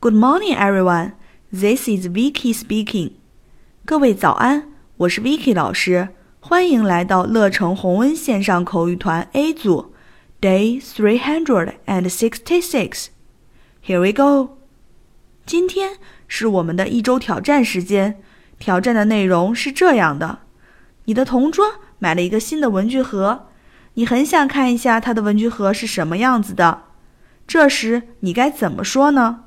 Good morning, everyone. This is Vicky speaking. 各位早安，我是 Vicky 老师，欢迎来到乐成红温线上口语团 A 组，Day three hundred and sixty-six. Here we go. 今天是我们的一周挑战时间。挑战的内容是这样的：你的同桌买了一个新的文具盒，你很想看一下他的文具盒是什么样子的。这时你该怎么说呢